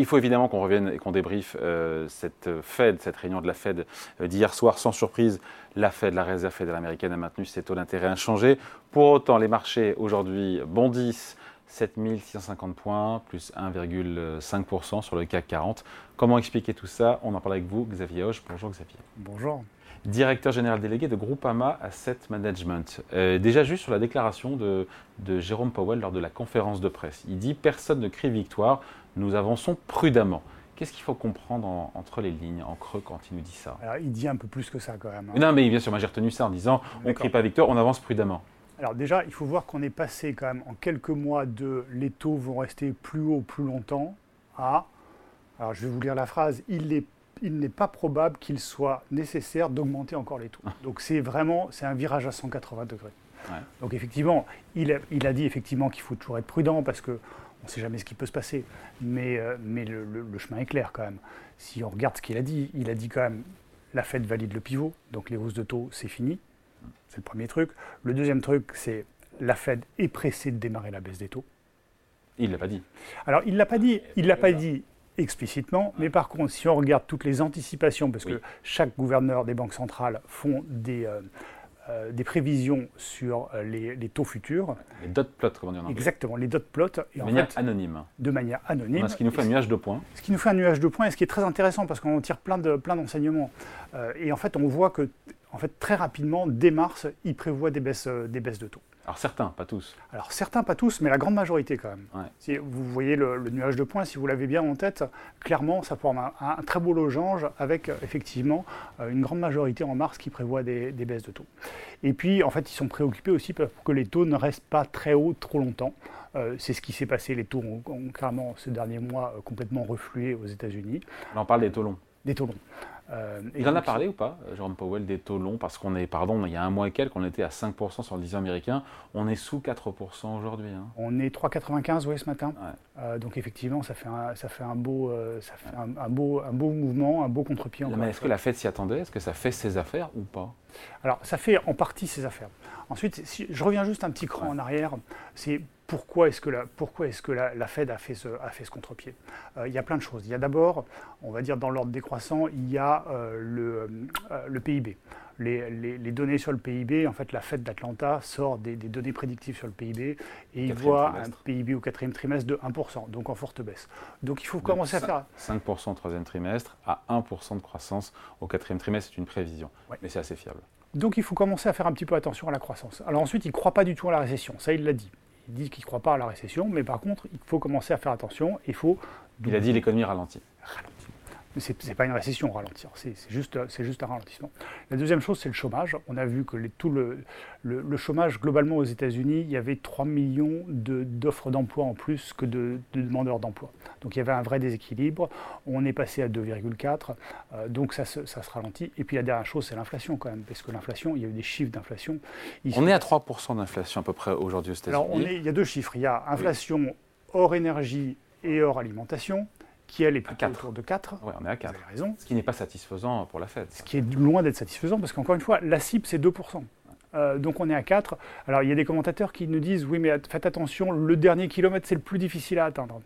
Il faut évidemment qu'on revienne et qu'on débriefe euh, cette Fed, cette réunion de la Fed euh, d'hier soir. Sans surprise, la Fed, la réserve fédérale américaine, a maintenu ses taux d'intérêt inchangés. Pour autant, les marchés aujourd'hui bondissent 7650 points, plus 1,5% sur le CAC 40. Comment expliquer tout ça? On en parle avec vous, Xavier Hoche. Bonjour Xavier. Bonjour. Directeur général délégué de Groupama Asset Management. Euh, déjà juste sur la déclaration de, de Jérôme Powell lors de la conférence de presse. Il dit Personne ne crie victoire, nous avançons prudemment. Qu'est-ce qu'il faut comprendre entre les lignes, en creux, quand il nous dit ça? Alors, il dit un peu plus que ça quand même. hein. Non, mais bien sûr, moi j'ai retenu ça en disant on ne crie pas victoire, on avance prudemment. Alors déjà, il faut voir qu'on est passé quand même en quelques mois de les taux vont rester plus haut plus longtemps à, alors je vais vous lire la phrase, il n'est il n'est pas probable qu'il soit nécessaire d'augmenter encore les taux. Donc c'est vraiment, c'est un virage à 180 degrés. Ouais. Donc effectivement, il a, il a dit effectivement qu'il faut toujours être prudent parce que on ne sait jamais ce qui peut se passer. Mais, euh, mais le, le- le chemin est clair quand même. Si on regarde ce qu'il a dit, il a dit quand même la Fed valide le pivot, donc les hausses de taux, c'est fini. C'est le premier truc. Le deuxième truc, c'est la Fed est pressée de démarrer la baisse des taux. Il ne l'a pas dit. Alors, il ne l'a pas dit, il l'a pas dit explicitement, mais par contre, si on regarde toutes les anticipations, parce Oui. que chaque gouverneur des banques centrales font des, euh, euh, des prévisions sur euh, les, les taux futurs, Les dot plots, comme on dit en anglais. exactement, les dot plots, et De en manière fait, anonyme. de manière anonyme. Ce qui nous fait un nuage de points. Ce qui nous fait un nuage de points et ce qui est très intéressant parce qu'on tire plein de plein d'enseignements. Euh, et en fait, on voit que en fait, très rapidement, dès mars, il prévoit des baisses, des baisses de taux. Alors certains, pas tous. Alors certains, pas tous, mais la grande majorité quand même. Ouais. Si vous voyez le, le nuage de points, si vous l'avez bien en tête, clairement, ça forme un, un très beau losange avec euh, effectivement euh, une grande majorité en mars qui prévoit des, des baisses de taux. Et puis, en fait, ils sont préoccupés aussi pour que les taux ne restent pas très hauts trop longtemps. Euh, c'est ce qui s'est passé. Les taux ont, ont clairement, ces derniers mois, complètement reflué aux États-Unis. On parle des taux longs. Des taux longs. Euh, et Il en a parlé ou pas, Jérôme Powell, des taux longs Parce qu'on est, pardon, il y a un mois et quelques, on était à 5% sur le 10 ans américain. On est sous 4% aujourd'hui. hein. On est 3,95 oui, ce matin. Ouais. Euh, donc effectivement, ça fait un, ça fait un, beau, euh, ça fait un, un beau, un beau mouvement, un beau contre-pied. Mais est-ce que la Fed s'y attendait? Est-ce que ça fait ses affaires ou pas? Alors, ça fait en partie ses affaires. Ensuite, si je reviens juste un petit cran Ouais. en arrière, c'est pourquoi est-ce que la, pourquoi est-ce que la, la Fed a fait ce, a fait ce contre-pied? Euh, Il y a plein de choses. Il y a d'abord, on va dire dans l'ordre décroissant, il y a euh, le, euh, le PIB. Les, les- les données sur le PIB, en fait, la Fed d'Atlanta sort des, des données prédictives sur le PIB et il voit un. PIB au quatrième trimestre de 1%, donc en forte baisse. Donc il faut commencer à faire 5% au troisième trimestre à 1% de croissance au quatrième trimestre, c'est une prévision. Ouais. Mais c'est assez fiable. Donc il faut commencer à faire un petit peu attention à la croissance. Alors ensuite, il ne croit pas du tout à la récession, ça il l'a dit. Il dit qu'il ne croit pas à la récession, mais par contre, il faut commencer à faire attention, il faut Il a dit l'économie ralentit. ralentir. Mais ce n'est pas une récession, ralentir, c'est c'est juste, un ralentissement. La deuxième chose, c'est le chômage. On a vu que les- tout le, le- le chômage, globalement aux États-Unis, il y avait 3 millions de- d'offres d'emploi en plus que de, de demandeurs d'emploi. Donc il y avait un vrai déséquilibre. On est passé à 2,4, euh, donc ça se, ça se ralentit. Et puis la dernière chose, c'est l'inflation quand même, parce que l'inflation, il y a eu des chiffres d'inflation. On est à 3% d'inflation à peu près aujourd'hui aux États-Unis. alors, on est- il y a deux chiffres. Il y a inflation hors énergie et hors alimentation, qui elle est plutôt quatre. autour de 4. Ouais, on est à Vous 4. avez raison. Ce qui n'est pas satisfaisant pour la Fed. Ce qui est loin d'être satisfaisant, parce qu'encore une fois, la cible, c'est 2%. Euh, donc on est à 4. Alors il y a des commentateurs qui nous disent, oui, mais faites attention, le dernier kilomètre, c'est le plus difficile à atteindre.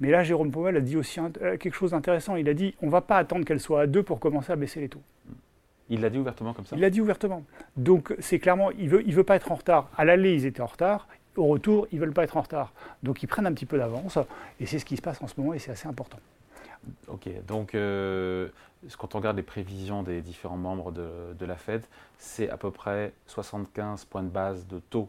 Mais là, Jérôme Powell a dit aussi euh, quelque chose d'intéressant. Il a dit, on ne va pas attendre qu'elle soit à 2 pour commencer à baisser les taux. Il l'a dit ouvertement comme ça? Il l'a dit ouvertement. Donc c'est clairement, il veut, il veut pas être en retard. À l'aller, ils étaient en retard. Au retour, ils veulent pas être en retard. Donc ils prennent un petit peu d'avance. Et c'est ce qui se passe en ce moment et c'est assez important. Ok, donc euh, quand on regarde les prévisions des différents membres de, de la Fed, c'est à peu près 75 points de base de taux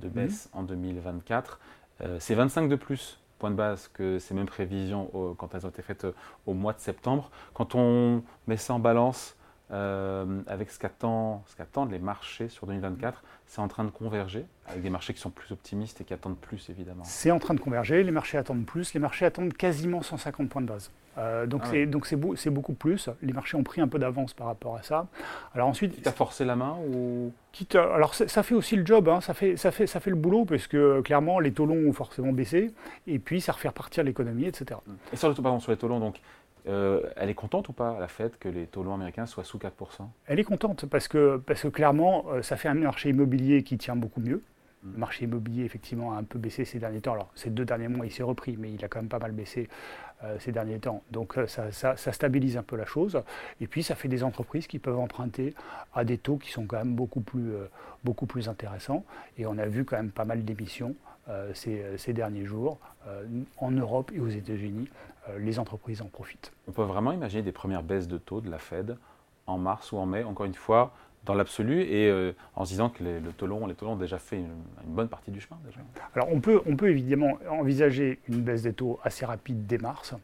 de baisse en 2024. Euh, c'est 25 de plus points de base que ces mêmes prévisions au- quand elles ont été faites euh, au mois de septembre. Quand on met ça en balance euh, avec ce qu'attend- ce qu'attendent les marchés sur 2024, c'est en train de converger avec des marchés qui sont plus optimistes et qui attendent plus évidemment. C'est en train de converger. Les marchés attendent plus. Les marchés attendent quasiment 150 points de base. Euh, donc Ah c'est beaucoup plus. Les marchés ont pris un peu d'avance par rapport à ça. Alors ensuite, Tu as forcé la main ou? Quitte à- alors ça, ça fait aussi le job. hein. ça fait ça fait ça fait le boulot parce que euh, clairement les taux longs ont forcément baissé et puis ça refait repartir l'économie, etc. Et sur le taux, pardon, sur les taux longs, donc, euh, elle est contente ou pas, la Fed, que les taux longs américains soient sous 4% Elle est contente parce que, parce que clairement, euh, ça fait un marché immobilier qui tient beaucoup mieux. Le marché immobilier, effectivement, a un peu baissé ces derniers temps. Alors, ces deux derniers mois, il s'est repris, mais il a quand même pas mal baissé euh, ces derniers temps. Donc, ça, stabilise un peu la chose. Et puis, ça fait des entreprises qui peuvent emprunter à des taux qui sont quand même beaucoup plus, beaucoup plus intéressants. Et on a vu quand même pas mal d'émissions ces, ces, derniers jours en Europe et aux États-Unis. les entreprises en profitent. On peut vraiment imaginer des premières baisses de taux de la Fed en mars ou en mai. Encore une fois, dans l'absolu et euh, en se disant que les, le taux les taux ont déjà fait une, bonne partie du chemin déjà. Alors on peut, on peut évidemment envisager une baisse des taux assez rapide dès mars.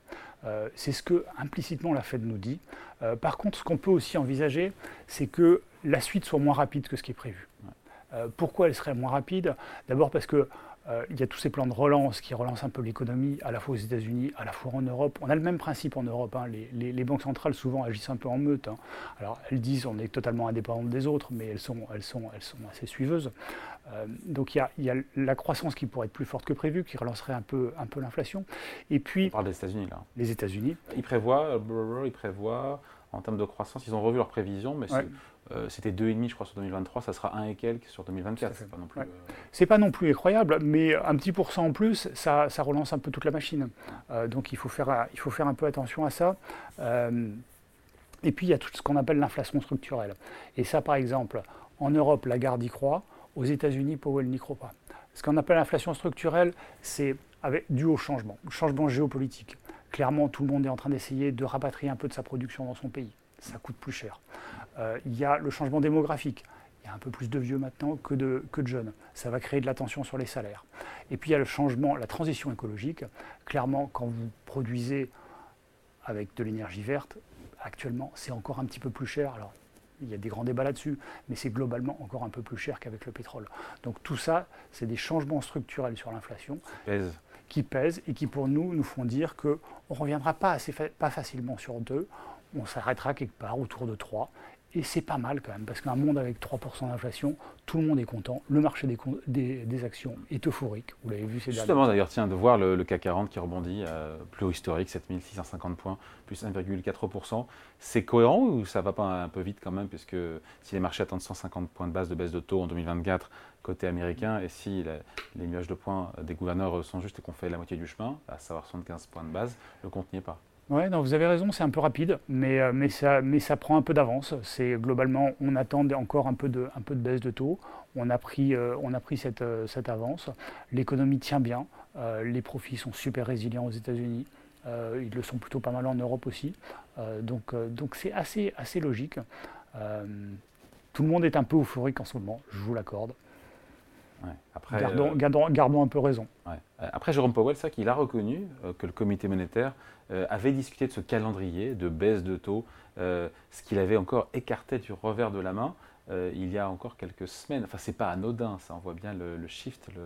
Euh, c'est ce que implicitement la Fed nous dit. Euh, par contre, ce qu'on peut aussi envisager, c'est que la suite soit moins rapide que ce qui est prévu. pourquoi elle serait moins rapide? D'abord parce que euh, il y a tous ces plans de relance qui relancent un peu l'économie, à la fois aux États-Unis, à la fois en Europe. On a le même principe en Europe. Hein. Les, banques centrales souvent agissent un peu en meute. Hein. Alors elles disent on est totalement indépendante des autres, mais elles sont, elles sont, elles sont assez suiveuses. Euh, donc il y, a, la croissance qui pourrait être plus forte que prévu, qui relancerait un peu, un peu l'inflation. Et puis on parle des États-Unis là. Les États-Unis. Ils prévoient, ils prévoient en termes de croissance, ils ont revu leurs prévisions, mais euh, c'était 2,5 je crois sur 2023, ça sera 1 et quelques sur 2024. C'est pas, non plus, euh, pas non plus incroyable, mais un petit pourcent en plus, ça, ça relance un peu toute la machine. Euh, donc il faut, faire, il faut faire un peu attention à ça. et puis il y a tout ce qu'on appelle l'inflation structurelle. Et ça par exemple, en Europe, la garde y croit, aux États-Unis, Powell n'y croit pas. Ce qu'on appelle l'inflation structurelle, c'est dû au changement, changement géopolitique. Clairement, tout le monde est en train d'essayer de rapatrier un peu de sa production dans son pays. Ça coûte plus cher. Euh, il y a le changement démographique. Il y a un peu plus de vieux maintenant que de, que de jeunes. Ça va créer de la tension sur les salaires. Et puis il y a le changement, la transition écologique. Clairement, quand vous produisez avec de l'énergie verte, actuellement, c'est encore un petit peu plus cher. Il y a des grands débats là-dessus, mais c'est globalement encore un peu plus cher qu'avec le pétrole. Donc tout ça, c'est des changements structurels sur l'inflation qui pèsent et qui pour nous nous font dire qu'on ne reviendra pas, assez pas facilement sur deux, on s'arrêtera quelque part autour de 3 et c'est pas mal quand même, parce qu'un monde avec 3% d'inflation, tout le monde est content. Le marché des, des, actions est euphorique. Vous l'avez vu ces Justement, d'ailleurs, tiens, de voir le, CAC 40 qui rebondit, euh, plus haut historique, 7650 points, plus 1,4%. C'est cohérent ou ça va pas un peu vite quand même, puisque si les marchés attendent 150 points de base de baisse de taux en 2024 côté américain, et si les nuages de points des gouverneurs sont justes et qu'on fait la moitié du chemin, à savoir 75 points de base, le compte n'y est pas. Oui, vous avez raison, c'est un peu rapide, mais, euh, mais, ça, mais ça prend un peu d'avance. C'est globalement, on attend encore un peu de, un peu de baisse de taux. On a pris, euh, on a pris cette, euh, cette avance. L'économie tient bien. les profits sont super résilients aux États-Unis. ils le sont plutôt pas mal en Europe aussi. donc, donc c'est assez, assez logique. tout le monde est un peu euphorique en ce moment, je vous l'accorde. Après, gardons, gardons, un peu raison. Après, Jérôme Powell, ça qu'il a reconnu que le comité monétaire euh, avait discuté de ce calendrier de baisse de taux, euh, ce qu'il avait encore écarté du revers de la main euh, il y a encore quelques semaines. Enfin, c'est pas anodin, ça. On voit bien le, shift. Le...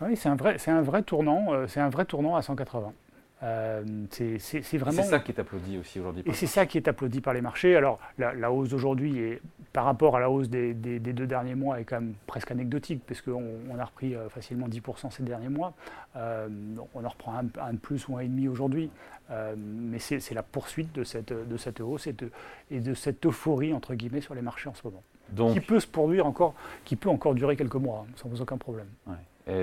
Oui, c'est un vrai, c'est un vrai tournant. c'est un vrai tournant à 180. Euh, c'est vraiment. C'est ça qui est applaudi aussi aujourd'hui. Et c'est ça qui est applaudi par les marchés. Alors, la, hausse d'aujourd'hui, par rapport à la hausse des, deux derniers mois, est quand même presque anecdotique, puisqu'on on a repris euh, facilement 10% ces derniers mois. Euh, on en reprend un, de plus ou un et demi aujourd'hui. mais c'est la poursuite de cette, de cette hausse et de, et de cette euphorie, entre guillemets, sur les marchés en ce moment. Donc, qui peut se produire encore, qui peut encore durer quelques mois, hein, sans aucun problème. Ouais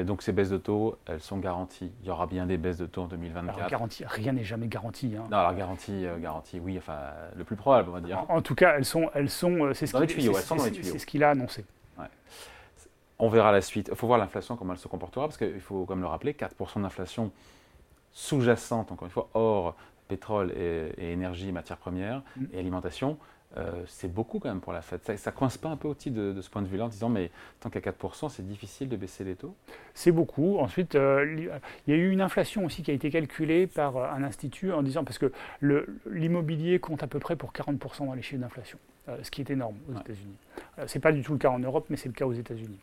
donc ces baisses de taux, elles sont garanties. Il y aura bien des baisses de taux en 2024. Alors, garantie, rien n'est jamais garanti. Hein. Non, alors garantie, euh, garantie, oui, enfin le plus probable, on va dire. En, tout cas, elles sont, elles sont, euh, c'est ce qu'il a annoncé. On verra la suite. Il faut voir l'inflation comment elle se comportera parce qu'il faut comme le rappeler, 4% d'inflation sous-jacente, encore une fois, hors pétrole et, énergie, matières premières mm. et alimentation. Euh, c'est beaucoup quand même pour la Fed. Ça, ne coince pas un peu au de, de ce point de vue-là en disant mais tant qu'à 4%, c'est difficile de baisser les taux? C'est beaucoup. Ensuite, euh, il y a eu une inflation aussi qui a été calculée par euh, un institut en disant, parce que l'immobilier compte à peu près pour 40% dans les chiffres d'inflation, ce qui est énorme aux États-Unis. Ce n'est pas du tout le cas en Europe, mais c'est le cas aux États-Unis.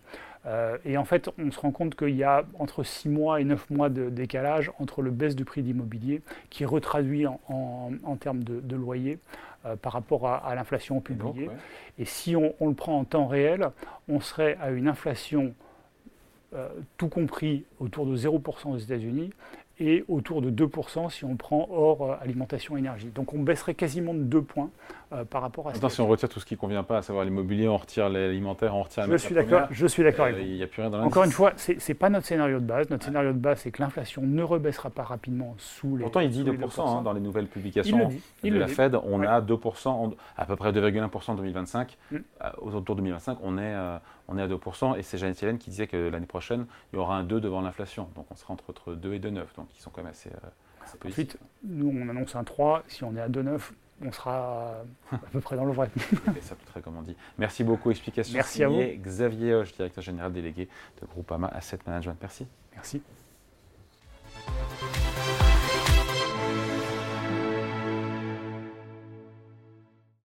et en fait, on se rend compte qu'il y a entre 6 mois et 9 mois de décalage entre le baisse du prix d'immobilier, qui est retraduit en, termes de, de loyer, euh, par rapport à, l'inflation publiée. Et si on, le prend en temps réel, on serait à une inflation, euh, tout compris, autour de 0% aux États-Unis et autour de 2% si on prend hors euh, alimentation énergie. Donc on baisserait quasiment de 2 points euh, par rapport à Attends, si on retire tout ce qui ne convient pas, à savoir l'immobilier, on retire l'alimentaire, on retire la je suis d'accord, Je suis d'accord avec vous. Il n'y a plus rien dans Encore une fois, ce n'est pas notre scénario de base. Notre scénario de base, c'est que l'inflation ne rebaissera pas rapidement sous les. Pourtant, il dit 2%, 2%. Hein, dans les nouvelles publications de la Fed. On a 2%, à peu près 2,1% en 2025. Mm. Autour de 2025, on est, on est à 2%. Et c'est Janet Yellen qui disait que l'année prochaine, il y aura un 2 devant l'inflation. Donc on sera entre 2 et 2,9. Donc ils sont quand même assez, euh, assez Ensuite, nous, on annonce un 3. Si on est à 2,9, on sera à peu près dans le vrai. ça très comme on dit. Merci beaucoup. Explication Merci à vous. Xavier Hoche, directeur général délégué de Groupama Asset Management. Merci. Merci.